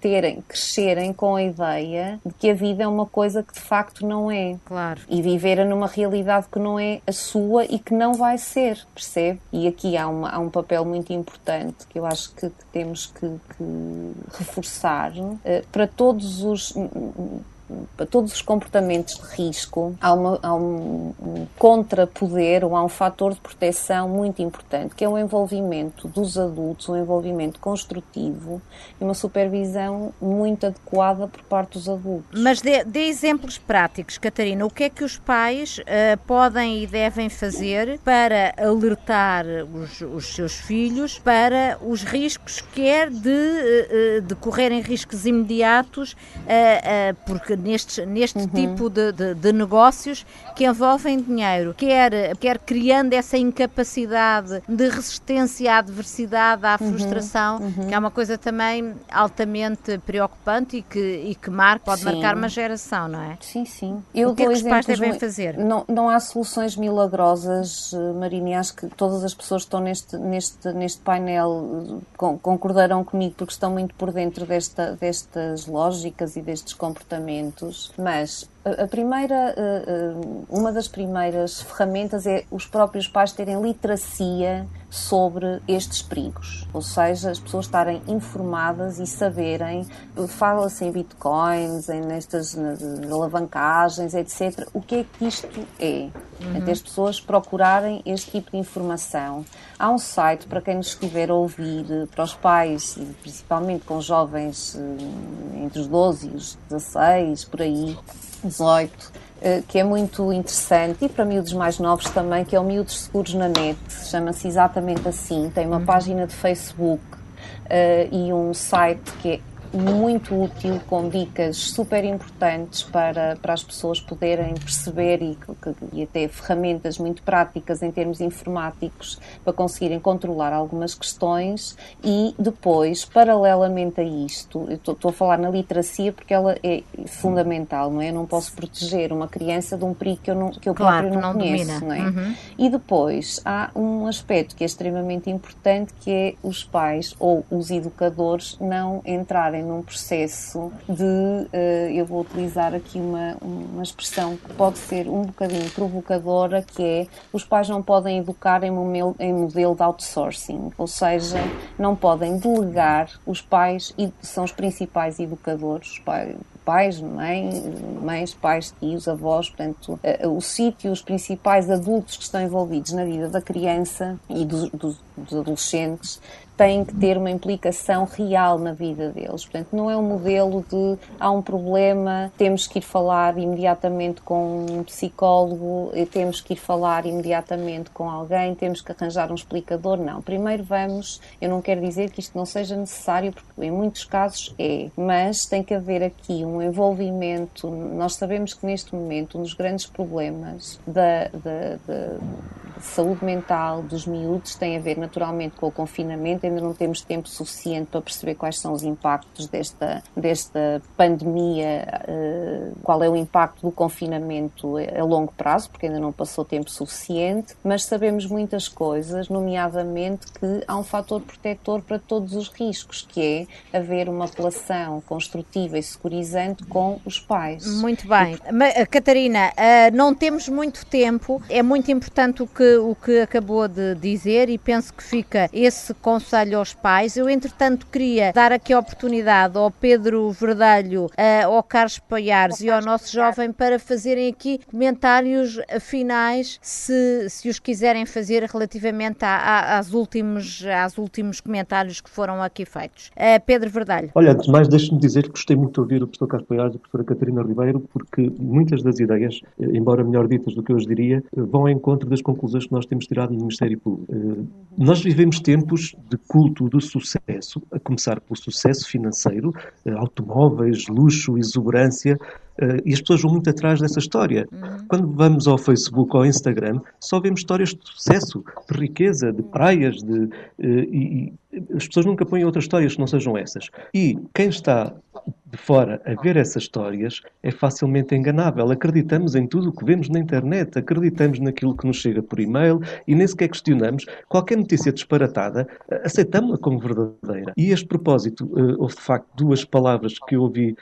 terem, crescerem com a ideia de que a vida é uma coisa que de facto não é. Claro. E viverem numa realidade que não é a sua e que não vai ser, percebe? E aqui há, uma, há um papel muito importante que eu acho que, que temos que, que reforçar uh, para todos os para todos os comportamentos de risco, há, uma, há um, um contrapoder ou há um fator de proteção muito importante, que é o envolvimento dos adultos, um envolvimento construtivo e uma supervisão muito adequada por parte dos adultos. Mas dê, dê exemplos práticos, Catarina. O que é que os pais uh, podem e devem fazer para alertar os, os seus filhos para os riscos, quer de, uh, de correrem riscos imediatos, uh, porque neste, neste uhum. tipo de, de, de, negócios que envolvem dinheiro, quer, quer criando essa incapacidade de resistência à adversidade, à uhum. frustração, uhum. que é uma coisa também altamente preocupante e que, e que marca, pode sim. marcar uma geração, não é? Sim, sim. Eu o que é que os pais devem fazer? Não, não há soluções milagrosas, eh, Marina, e acho que todas as pessoas que estão neste, neste, neste painel eh, concordarão comigo porque estão muito por dentro desta, destas lógicas e destes comportamentos mas a primeira, eh, eh, uma das primeiras ferramentas é os próprios pais terem literacia sobre estes perigos, ou seja, as pessoas estarem informadas e saberem, fala-se em bitcoins, em nestas alavancagens, etc. O que é que isto é? Uhum. Até as pessoas procurarem este tipo de informação. Há um site para quem nos estiver a ouvir, para os pais, principalmente com jovens eh, entre os 12 e os 16, por aí, 18, eh, que é muito interessante, e para miúdos mais novos também, que é o Miúdos Seguros na Net, chama-se exatamente assim, tem uma uhum. página de Facebook uh, e um site que é muito útil, com dicas super importantes para, para as pessoas poderem perceber e, e até ferramentas muito práticas em termos informáticos para conseguirem controlar algumas questões e depois, paralelamente a isto, estou, estou a falar na literacia porque ela é fundamental, não é? Eu não posso proteger uma criança de um perigo que eu, não, que eu claro, próprio não, não conheço, domina. não é? Uhum. E depois há um aspecto que é extremamente importante que é os pais ou os educadores não entrarem num processo de, uh, eu vou utilizar aqui uma, uma expressão que pode ser um bocadinho provocadora, que é os pais não podem educar em modelo, em modelo de outsourcing, ou seja, não podem delegar os pais, são os principais educadores, os pais, mãe, mães, pais, tios, avós, portanto, uh, o sítio, os principais adultos que estão envolvidos na vida da criança e dos, dos, dos adolescentes têm que ter uma implicação real na vida deles. Portanto, não é um modelo de há um problema, temos que ir falar imediatamente com um psicólogo, temos que ir falar imediatamente com alguém, temos que arranjar um explicador. Não. Primeiro vamos, eu não quero dizer que isto não seja necessário, porque em muitos casos é, mas tem que haver aqui um envolvimento. Nós sabemos que neste momento um dos grandes problemas da, da, da saúde mental dos miúdos tem a ver naturalmente com o confinamento. Ainda não temos tempo suficiente para perceber quais são os impactos desta, desta pandemia, uh, qual é o impacto do confinamento a longo prazo, porque ainda não passou tempo suficiente, mas sabemos muitas coisas, nomeadamente que há um fator protetor para todos os riscos, que é haver uma relação construtiva e securizante com os pais. Muito bem. E... Catarina, uh, não temos muito tempo, é muito importante o que o que acabou de dizer e penso que fica esse conselho aos pais. Eu, entretanto, queria dar aqui a oportunidade ao Pedro Verdelho, ao Carlos Paiares e ao nosso jovem para fazerem aqui comentários finais, se, se os quiserem fazer relativamente a, a, às, últimos, às últimos comentários que foram aqui feitos. Uh, Pedro Verdelho. Olha, antes de mais, deixe-me dizer que gostei muito de ouvir o professor Carlos Paiares e a professora Catarina Ribeiro, porque muitas das ideias, eh, embora melhor ditas do que eu os diria, eh, vão ao encontro das conclusões que nós temos tirado no Ministério Público. Eh, nós vivemos tempos de culto do sucesso, a começar pelo sucesso financeiro, eh, automóveis, luxo, exuberância, Uh, e as pessoas vão muito atrás dessa história. Uhum. Quando vamos ao Facebook ou ao Instagram, só vemos histórias de sucesso, de riqueza, de praias, de, e, as pessoas nunca põem outras histórias que não sejam essas. E quem está de fora a ver essas histórias é facilmente enganável. Acreditamos em tudo o que vemos na internet, acreditamos naquilo que nos chega por e-mail e nem sequer questionamos. Qualquer notícia disparatada, eh, aceitamos-la como verdadeira. E este propósito, houve de facto duas palavras que eu ouvi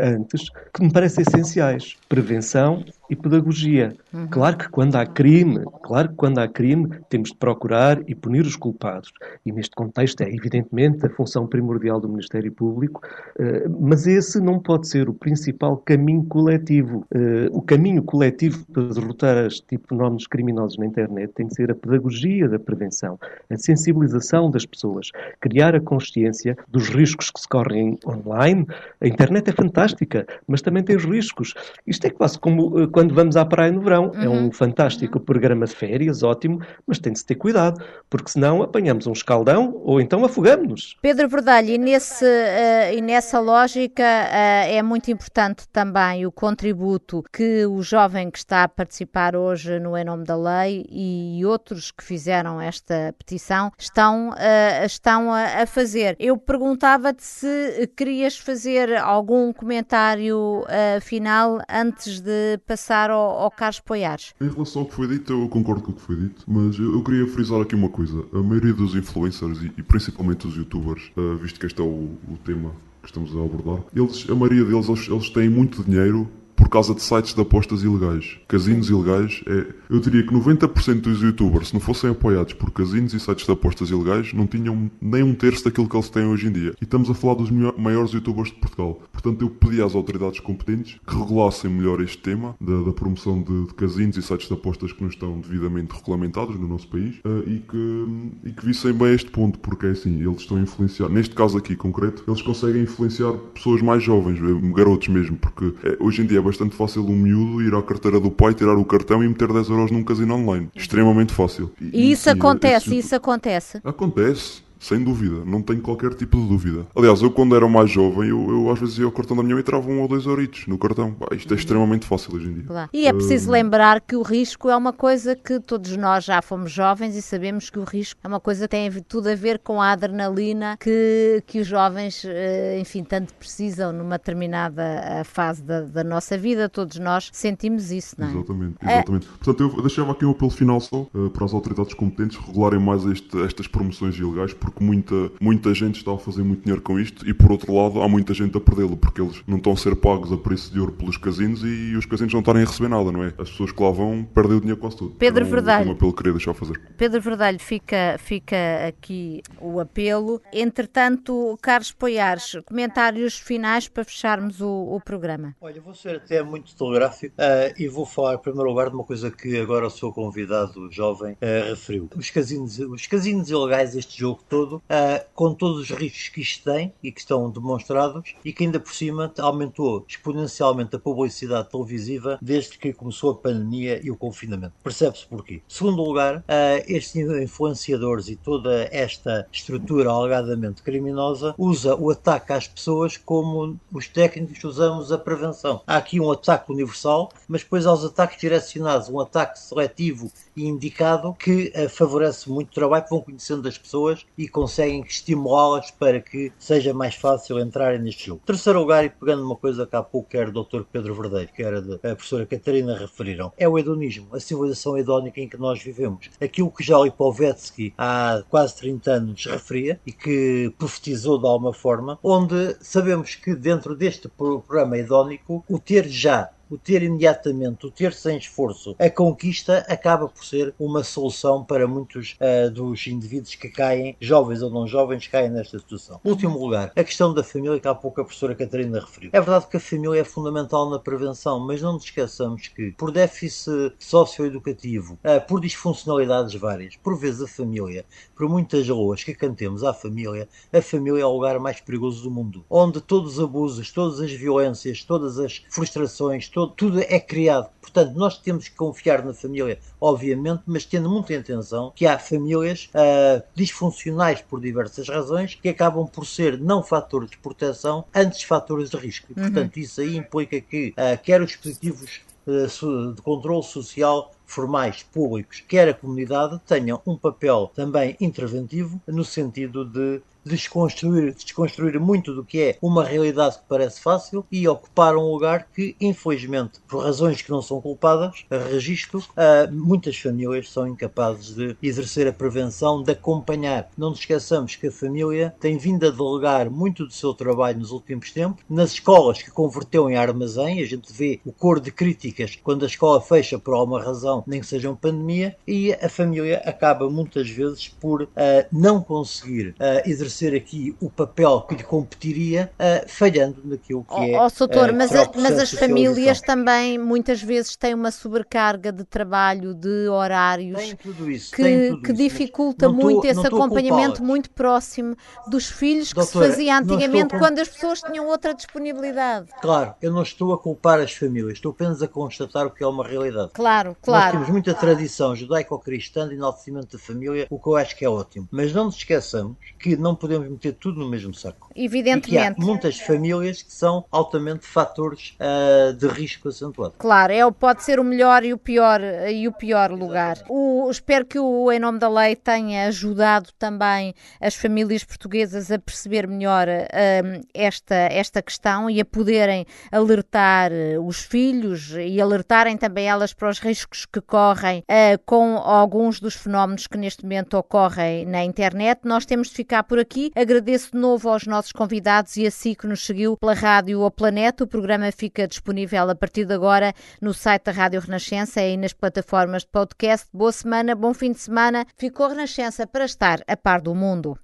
antes que me parecem essenciais: prevenção e pedagogia. Uhum. Claro que quando há crime, claro que quando há crime, temos de procurar e punir os culpados. E neste contexto é evidentemente a função primordial do Ministério Público, eh, mas esse não pode ser o principal caminho coletivo. Eh, o caminho coletivo para derrotar este tipo de fenómenos criminosos na internet tem de ser a pedagogia da prevenção, a sensibilização das pessoas, criar a consciência dos riscos que se correm online. A internet é fantástica, mas também tem os riscos. Isto é quase como eh, quando vamos à praia no verão. Uhum. É um uhum. fantástico uhum. programa de férias, ótimo, mas tem de se ter cuidado, porque senão apanhamos um escaldão ou então afogamos-nos. Pedro Verdalho, e, nesse, uh, e nessa lógica uh, é muito importante também o contributo que o jovem que está a participar hoje no Em Nome da Lei e outros que fizeram esta petição estão, uh, estão a, a, fazer. Eu perguntava-te se querias fazer algum comentário final antes de passar passar ao, ao Carlos Poiares. Em relação ao que foi dito, eu concordo com o que foi dito, mas eu, eu queria frisar aqui uma coisa. A maioria dos influencers e, e principalmente os youtubers, uh, visto que este é o, o tema que estamos a abordar, eles, a maioria deles, eles, eles têm muito dinheiro por causa de sites de apostas ilegais. Casinos ilegais, é, eu diria que 90% dos youtubers, se não fossem apoiados por casinos e sites de apostas ilegais, não tinham nem um terço daquilo que eles têm hoje em dia. E estamos a falar dos maiores youtubers de Portugal. Portanto, eu pedi às autoridades competentes que regulassem melhor este tema da, da promoção de, de, casinos e sites de apostas que não estão devidamente regulamentados no nosso país uh, e, que, e que vissem bem este ponto, porque é assim, eles estão a influenciar, neste caso aqui concreto, eles conseguem influenciar pessoas mais jovens, eh, garotos mesmo, porque é, hoje em dia bastante fácil um miúdo ir à carteira do pai, tirar o cartão e meter 10 euros num casino online. Extremamente fácil. E, isso e, acontece, isso acontece. Acontece. Sem dúvida, não tenho qualquer tipo de dúvida. Aliás, eu quando era mais jovem, eu, eu às vezes ia ao cartão da minha mãe e trava um ou dois euritos no cartão. Isto é extremamente fácil hoje em dia. Claro. E é preciso uh... lembrar que o risco é uma coisa que todos nós já fomos jovens e sabemos que o risco é uma coisa que tem tudo a ver com a adrenalina que, que os jovens, eh, enfim, tanto precisam numa determinada eh, fase da, da nossa vida. Todos nós sentimos isso, não é? Exatamente, exatamente. É... Portanto, eu deixava aqui um apelo final só uh, para as autoridades competentes regularem mais este, estas promoções ilegais, porque porque muita, muita gente está a fazer muito dinheiro com isto e por outro lado há muita gente a perdê-lo porque eles não estão a ser pagos a preço de ouro pelos casinos e os casinos não estarem a receber nada, não é? As pessoas que lá vão perdem o dinheiro quase tudo. Pedro Verdalho. Um apelo que queria deixar fazer. Pedro Verdalho, fica, fica aqui o apelo. Entretanto, Carlos Poiares, comentários finais para fecharmos o, o programa. Olha, vou ser até muito telegráfico uh, e vou falar em primeiro lugar de uma coisa que agora o seu convidado jovem uh, referiu. Os casinos, os casinos ilegais, este jogo todo, uh, com todos os riscos que isto tem e que estão demonstrados e que ainda por cima aumentou exponencialmente a publicidade televisiva desde que começou a pandemia e o confinamento. Percebe-se porquê. Segundo lugar, estes influenciadores e toda esta estrutura alegadamente criminosa usa o ataque às pessoas como os técnicos usamos a prevenção. Há aqui um ataque universal, mas depois aos ataques direcionados, um ataque seletivo e indicado que uh, favorece muito o trabalho, que vão conhecendo as pessoas e conseguem estimulá-las para que seja mais fácil entrarem neste jogo. Terceiro lugar, e pegando uma coisa que há pouco quer o Dr. Pedro Verdeiro, que era de, a professora Catarina referiram, é o hedonismo, a civilização hedónica em que nós vivemos. Aquilo que já Lipovetsky há quase 30 anos referia e que profetizou de alguma forma, onde sabemos que dentro deste programa hedónico, o ter já o ter imediatamente, o ter sem esforço, a conquista acaba por ser uma solução para muitos uh, dos indivíduos que caem, jovens ou não jovens, caem nesta situação. Último lugar, a questão da família, que há pouco a professora Catarina referiu. É verdade que a família é fundamental na prevenção, mas não nos esqueçamos que, por déficit socioeducativo, uh, por disfuncionalidades várias, por vezes a família, por muitas loas que cantemos à família, a família é o lugar mais perigoso do mundo, onde todos os abusos, todas as violências, todas as frustrações, todo, tudo é criado. Portanto, nós temos que confiar na família, obviamente, mas tendo muita atenção que há famílias uh, disfuncionais por diversas razões que acabam por ser não fatores de proteção antes fatores de risco. E, portanto, uhum. isso aí implica que uh, quer os dispositivos uh, de controle social formais públicos, quer a comunidade, tenham um papel também interventivo no sentido de desconstruir, desconstruir muito do que é uma realidade que parece fácil e ocupar um lugar que, infelizmente, por razões que não são culpadas, registro, uh, muitas famílias são incapazes de exercer a prevenção, de acompanhar. Não nos esqueçamos que a família tem vindo a delegar muito do seu trabalho nos últimos tempos. Nas escolas que converteu em armazém, a gente vê o cor de críticas quando a escola fecha por alguma razão, nem que seja uma pandemia, e a família acaba muitas vezes por uh, não conseguir uh, exercer exercer aqui o papel que lhe competiria, uh, falhando naquilo que oh, é. Oh, Soutor, uh, mas, a, mas as famílias também muitas vezes têm uma sobrecarga de trabalho, de horários, isso, que, que dificulta muito tô, esse acompanhamento muito próximo dos filhos que Doutora, se fazia antigamente quando as pessoas tinham outra disponibilidade. Claro, eu não estou a culpar as famílias, estou apenas a constatar o que é uma realidade. Claro, claro. Nós temos muita tradição judaico-cristã de enaltecimento da família, o que eu acho que é ótimo. Mas não nos esqueçamos que não podemos meter tudo no mesmo saco. Evidentemente. E há muitas famílias que são altamente fatores uh, de risco acentuado. Claro, é, pode ser o melhor e o pior, e o pior lugar. O, espero que o Em Nome da Lei tenha ajudado também as famílias portuguesas a perceber melhor uh, esta, esta questão e a poderem alertar os filhos e alertarem também elas para os riscos que correm uh, com alguns dos fenómenos que neste momento ocorrem na internet. Nós temos de ficar por aqui aqui. Agradeço de novo aos nossos convidados e a si que nos seguiu pela rádio O Planeta. O programa fica disponível a partir de agora no site da Rádio Renascença e nas plataformas de podcast. Boa semana, bom fim de semana. Ficou Renascença para estar a par do mundo.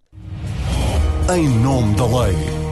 Em nome da lei.